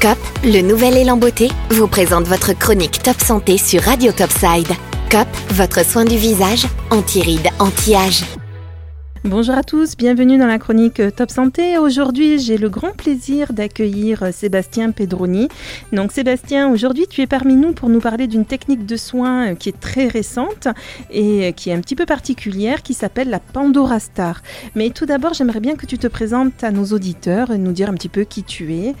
COP, le nouvel élan beauté, vous présente votre chronique Top Santé sur Radio Topside. COP, votre soin du visage, anti-rides, anti-âge. Bonjour à tous, bienvenue dans la chronique Top Santé. Aujourd'hui, j'ai le grand plaisir d'accueillir Sébastien Pedroni. Donc Sébastien, aujourd'hui, tu es parmi nous pour nous parler d'une technique de soin qui est très récente et qui est un petit peu particulière, qui s'appelle la Pandora Star. Mais tout d'abord, j'aimerais bien que tu te présentes à nos auditeurs et nous dire un petit peu qui tu es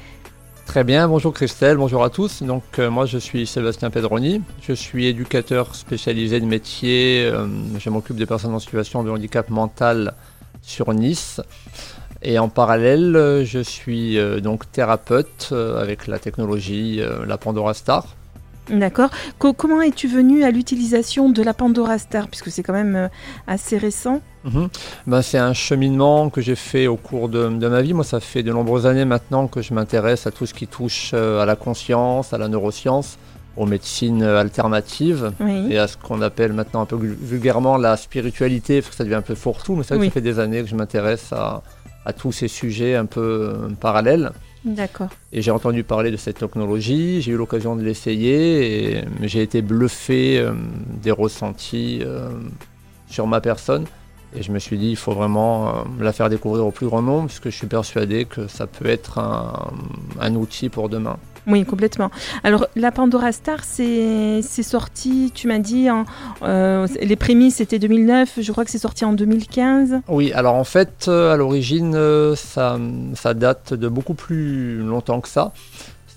Très bien, bonjour Christelle, bonjour à tous. Donc euh, moi je suis Sébastien Pedroni, je suis éducateur spécialisé de métier, euh, je m'occupe des personnes en situation de handicap mental sur Nice. Et en parallèle, euh, je suis donc thérapeute avec la technologie la Pandora Star. D'accord. comment es-tu venu à l'utilisation de la Pandora Star, puisque c'est quand même euh, assez récent? Mhm. ben, C'est un cheminement que j'ai fait au cours de, ma vie. Moi, ça fait de nombreuses années maintenant que je m'intéresse à tout ce qui touche euh, à la conscience, à la neuroscience, aux médecines alternatives et à ce qu'on appelle maintenant un peu vulgairement la spiritualité, parce que ça devient un peu fourre-tout, mais ça, ça fait des années que je m'intéresse à, à, tous ces sujets un peu euh, parallèles. D'accord. Et j'ai entendu parler de cette technologie, j'ai eu l'occasion de l'essayer et j'ai été bluffé euh, des ressentis euh, sur ma personne. Et je me suis dit, il faut vraiment euh, la faire découvrir au plus grand nombre, puisque je suis persuadé que ça peut être un outil pour demain. Oui, complètement. Alors, la Pandora Star, c'est sorti, tu m'as dit, en, euh, les prémices c'était 2009, je crois que c'est sorti en 2015. Oui, alors en fait, euh, à l'origine, euh, ça, ça date de beaucoup plus longtemps que ça.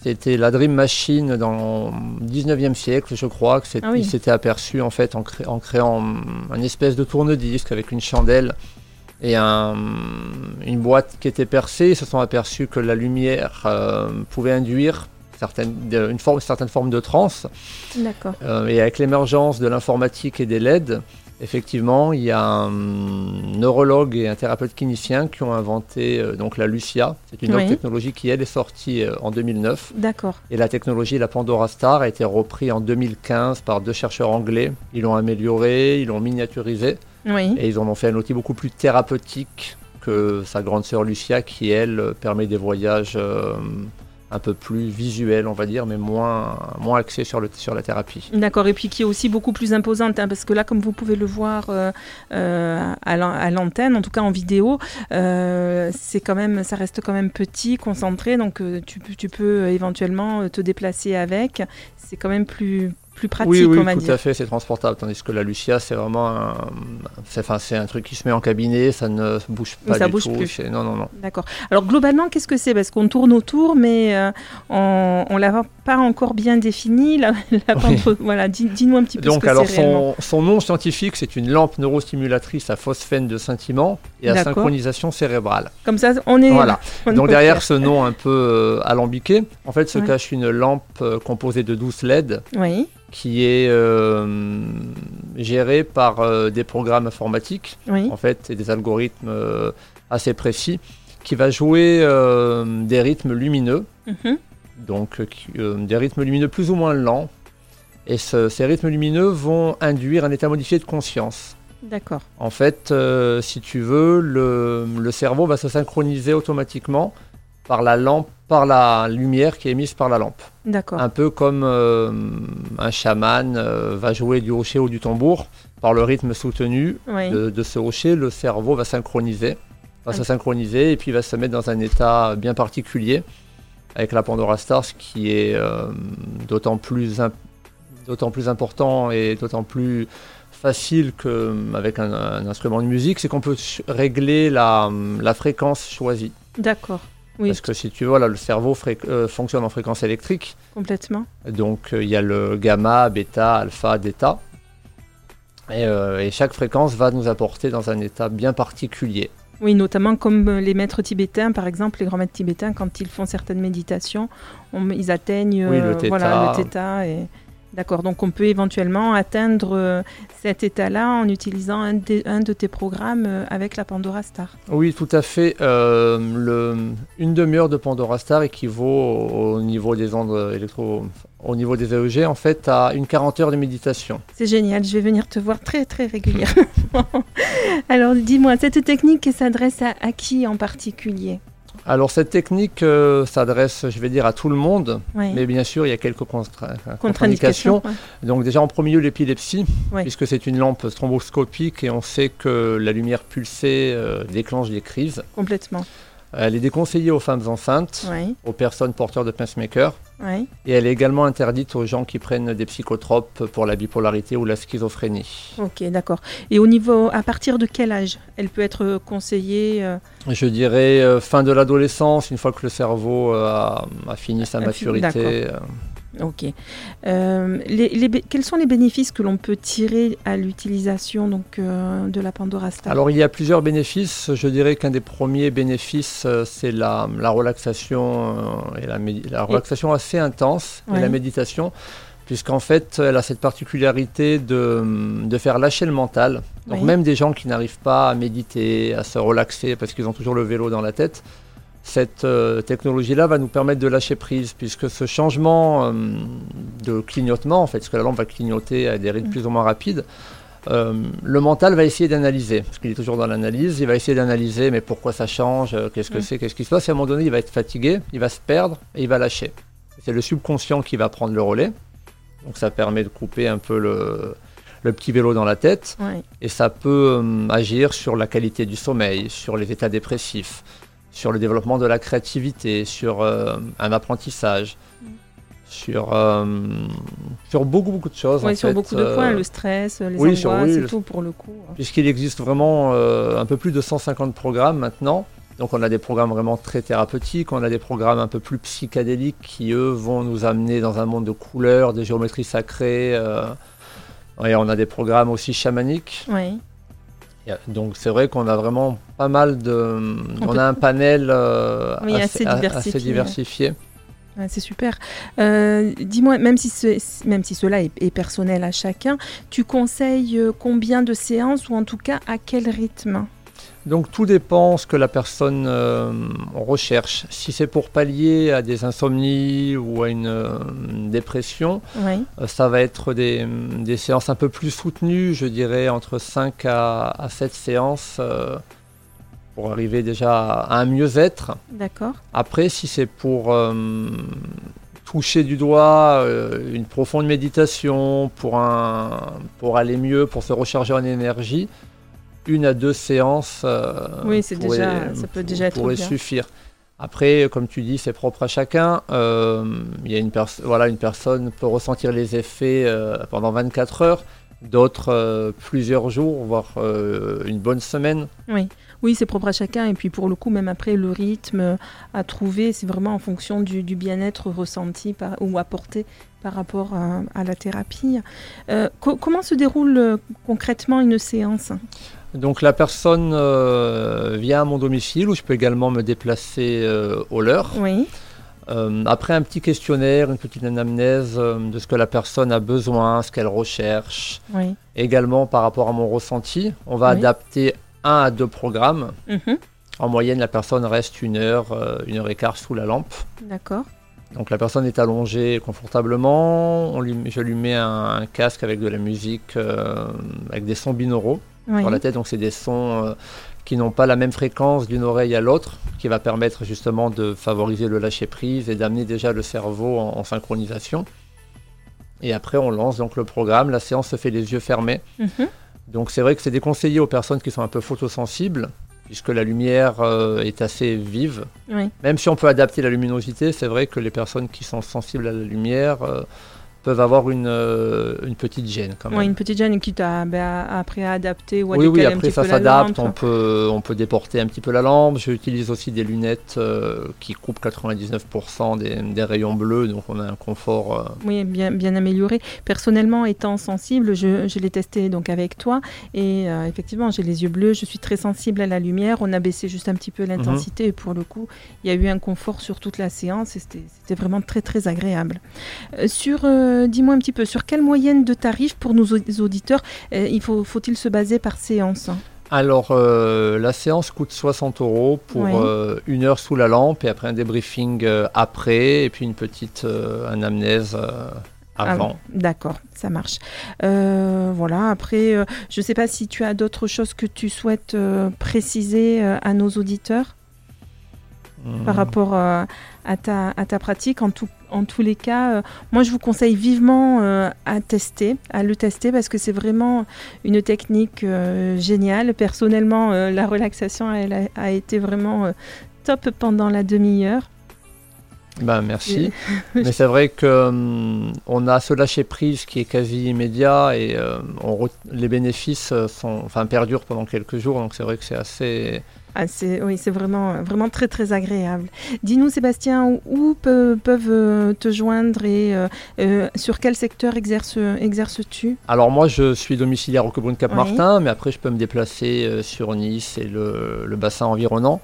C'était la Dream Machine dans le 19e siècle, je crois, que ah s'était aperçu en fait en, en créant un espèce de tourne-disque avec une chandelle et un, une boîte qui était percée. Ils se sont aperçus que la lumière pouvait induire une forme, certaine forme de transe. D'accord. Euh, et avec l'émergence de l'informatique et des LED, effectivement, il y a un neurologue et un thérapeute clinicien qui ont inventé euh, donc la Lucia. C'est une autre technologie qui, elle, est sortie euh, en 2009. D'accord. Et la technologie, la Pandora Star, a été reprise en 2015 par deux chercheurs anglais. Ils l'ont amélioré, ils l'ont miniaturisé. Oui. Et ils en ont fait un outil beaucoup plus thérapeutique que sa grande sœur Lucia, qui, elle, permet des voyages un peu plus visuel, on va dire, mais moins, moins axé sur, le, sur la thérapie. D'accord, et puis qui est aussi beaucoup plus imposante, hein, parce que là, comme vous pouvez le voir euh, euh, à l'antenne, en tout cas en vidéo, euh, c'est quand même, ça reste quand même petit, concentré, donc tu, tu peux éventuellement te déplacer avec. C'est quand même plus, plus pratique, oui, oui, on va tout à fait, c'est transportable. Tandis que la Lucia, c'est vraiment un, c'est, un truc qui se met en cabinet, ça ne bouge pas ça du bouge tout. Plus. Non, non, non. D'accord. Alors globalement, qu'est-ce que c'est? Parce qu'on tourne autour, mais euh, on, ne l'a pas encore bien défini. La, voilà, dis, nous un petit peu Donc, ce que alors, son, son, nom scientifique, c'est une lampe neurostimulatrice à phosphène de scintillement et à synchronisation cérébrale. Comme ça, on est. Voilà. Donc derrière ce nom un peu euh, alambiqué, en fait, se cache une lampe euh, composée de 12 LED. Oui qui est euh, géré par des programmes informatiques, en fait, et des algorithmes assez précis, qui va jouer des rythmes lumineux, mhm. Donc des rythmes lumineux plus ou moins lents, et ces rythmes lumineux vont induire un état modifié de conscience. D'accord. En fait, si tu veux, le, le cerveau va se synchroniser automatiquement par la lampe, par la lumière qui est émise par la lampe. D'accord. Un peu comme euh, un chaman euh, va jouer du hocher ou du tambour, par le rythme soutenu de, ce hocher, le cerveau va synchroniser, va se synchroniser et puis va se mettre dans un état bien particulier avec la Pandora Star, ce qui est euh, d'autant plus, d'autant plus important et d'autant plus facile qu'avec un, un, instrument de musique, c'est qu'on peut régler la, la fréquence choisie. D'accord. Parce que si tu vois, le cerveau euh, fonctionne en fréquence électrique. Complètement. Donc euh, il y a le gamma, bêta, alpha, delta. Euh, et, chaque fréquence va nous apporter dans un état bien particulier. Oui, notamment comme les maîtres tibétains, par exemple, les grands maîtres tibétains, quand ils font certaines méditations, ils atteignent le voilà, le theta et D'accord, donc on peut éventuellement atteindre euh, cet état-là en utilisant un, de tes programmes euh, avec la Pandora Star. Oui, tout à fait. Euh, le, une demi-heure de Pandora Star équivaut au, niveau des ondes électro, au niveau des AEG, en fait, à une 40 heures de méditation. C'est génial, je vais venir te voir très très régulièrement. Alors dis-moi, cette technique s'adresse à qui en particulier? Alors cette technique s'adresse, je vais dire, à tout le monde, mais bien sûr il y a quelques contre-indications. Donc déjà en premier lieu l'épilepsie, puisque c'est une lampe stromboscopique et on sait que la lumière pulsée déclenche des crises. Complètement. Elle est déconseillée aux femmes enceintes, aux personnes porteurs de pacemaker. Et elle est également interdite aux gens qui prennent des psychotropes pour la bipolarité ou la schizophrénie. Ok, d'accord. Et au niveau, à partir de quel âge elle peut être conseillée euh Je dirais euh, fin de l'adolescence, une fois que le cerveau euh, a, fini sa maturité. Ok. Euh, quels sont les bénéfices que l'on peut tirer à l'utilisation donc euh, de la Pandora Star? Alors il y a plusieurs bénéfices. Je dirais qu'un des premiers bénéfices euh, c'est la, relaxation et la, relaxation assez intense et la méditation, puisqu'en fait elle a cette particularité de, faire lâcher le mental. Donc même des gens qui n'arrivent pas à méditer, à se relaxer parce qu'ils ont toujours le vélo dans la tête cette euh, technologie-là va nous permettre de lâcher prise, puisque ce changement euh, de clignotement, en fait, parce que la lampe va clignoter à des rythmes mm. plus ou moins rapides, euh, le mental va essayer d'analyser, parce qu'il est toujours dans l'analyse, il va essayer d'analyser, mais pourquoi ça change, qu'est-ce que mm. c'est, qu'est-ce qui se passe, et à un moment donné, il va être fatigué, il va se perdre, et il va lâcher. C'est le subconscient qui va prendre le relais, donc ça permet de couper un peu le, petit vélo dans la tête, et ça peut agir sur la qualité du sommeil, sur les états dépressifs, sur le développement de la créativité, sur euh, un apprentissage, mm. sur, euh, sur beaucoup, beaucoup de choses. Oui, sur beaucoup de points, euh, le stress, les oui, angoisses et tout pour le coup. Puisqu'il existe vraiment un peu plus de 150 programmes maintenant. Donc on a des programmes vraiment très thérapeutiques, on a des programmes un peu plus psychédéliques qui, eux, vont nous amener dans un monde de couleurs, de géométrie sacrée. et on a des programmes aussi chamaniques. Oui. Donc c'est vrai qu'on a vraiment pas mal de... On, a un panel euh, assez, diversifié. c'est super. Euh, dis-moi, même, si même si cela est, personnel à chacun, tu conseilles euh, combien de séances ou en tout cas à quel rythme? Donc tout dépend ce que la personne euh, recherche. Si c'est pour pallier à des insomnies ou à une, euh, dépression, euh, ça va être des, séances un peu plus soutenues, je dirais entre 5 à, 7 séances pour arriver déjà à un mieux-être. D'accord. Après, si c'est pour toucher du doigt une profonde méditation, pour, un, pour aller mieux, pour se recharger en énergie, une à deux séances euh, oui, c'est déjà, ça peut déjà être pourrait suffire. Après, comme tu dis, c'est propre à chacun. Euh, il y a une, voilà, une personne peut ressentir les effets euh, pendant 24 heures, d'autres plusieurs jours, voire une bonne semaine. Oui. Oui, c'est propre à chacun. Et puis pour le coup, même après, le rythme à trouver, c'est vraiment en fonction du, bien-être ressenti par, ou apporté par rapport à, la thérapie. comment se déroule concrètement une séance? Donc la personne euh, vient à mon domicile où je peux également me déplacer euh, au leur. Oui. Euh, après un petit questionnaire, une petite anamnèse de ce que la personne a besoin, ce qu'elle recherche. Oui. Également par rapport à mon ressenti, on va adapter un à deux programmes. Mhm. En moyenne, la personne reste une heure, une heure et quart sous la lampe. D'accord. Donc la personne est allongée confortablement. je lui mets un, casque avec de la musique, avec des sons binauraux sur la tête. Donc c'est des sons euh, qui n'ont pas la même fréquence d'une oreille à l'autre, qui va permettre justement de favoriser le lâcher prise et d'amener déjà le cerveau en, synchronisation. Et après on lance donc le programme. La séance se fait les yeux fermés. Mhm. Donc c'est vrai que c'est déconseillé aux personnes qui sont un peu photosensibles puisque la lumière euh, est assez vive. Même si on peut adapter la luminosité, c'est vrai que les personnes qui sont sensibles à la lumière euh, peuvent avoir une, euh, une petite gêne quand même. Oui, une petite gêne qui t'a ben, après adapté ou à Oui, oui, après ça s'adapte, on peut, on peut déporter un petit peu la lampe. J'utilise aussi des lunettes euh, qui coupent 99% des, des, rayons bleus, donc on a un confort. Euh, oui, bien, bien amélioré. Personnellement, étant sensible, je, je l'ai testé donc avec toi et effectivement, j'ai les yeux bleus, je suis très sensible à la lumière. On a baissé juste un petit peu l'intensité et pour le coup, il y a eu un confort sur toute la séance et c'était vraiment très très agréable. sur euh, dis-moi un petit peu, sur quelle moyenne de tarifs pour nos auditeurs euh, il faut, faut-il se baser par séance alors, euh, la séance coûte 60 euros pour une heure sous la lampe et après un débriefing après et puis une petite anamnèse avant. Ah, d'accord, ça marche. voilà, après, je ne sais pas si tu as d'autres choses que tu souhaites préciser à nos auditeurs. Par rapport à, ta, à ta pratique. En, tout, en tous les cas, moi je vous conseille vivement à tester, à le tester parce que c'est vraiment une technique géniale. Personnellement, la relaxation elle a été vraiment top pendant la demi-heure. Ben, merci. Mais c'est vrai que hum, on a ce lâcher prise qui est quasi immédiat et euh, on les bénéfices euh, sont, enfin, perdurent pendant quelques jours. Donc c'est vrai que c'est assez. Ah, oui, c'est vraiment, vraiment très très agréable. Dis-nous Sébastien, où peuvent euh, te joindre et sur quel secteur exerces-tu? Alors moi je suis domiciliaire au Cobrune Cap-Martin, mais après je peux me déplacer sur Nice et le bassin environnant.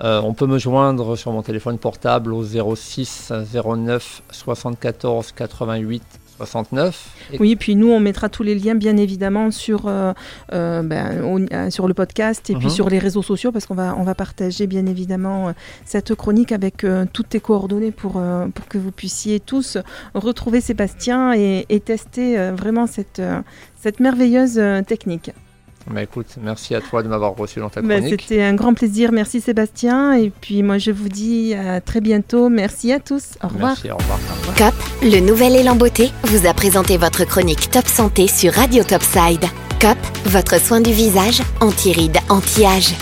Euh, on peut me joindre sur mon téléphone portable au 06 09 74 88 69. Oui, puis nous, on mettra tous les liens, bien évidemment, sur, euh, euh, ben, sur le podcast et puis mhm. sur les réseaux sociaux, parce qu'on va, on va partager, bien évidemment, cette chronique avec toutes tes coordonnées pour, pour que vous puissiez tous retrouver Sébastien et, et tester vraiment cette, cette merveilleuse technique. Bah, écoute, merci à toi de m'avoir reçu dans ta bah, chronique. C'était un grand plaisir. Merci Sébastien. Et puis moi, je vous dis à très bientôt. Merci à tous. Au revoir. Merci, au revoir. COP, le nouvel élan beauté, vous a présenté votre chronique Top Santé sur Radio Topside. COP, votre soin du visage, anti-rides, anti-âge.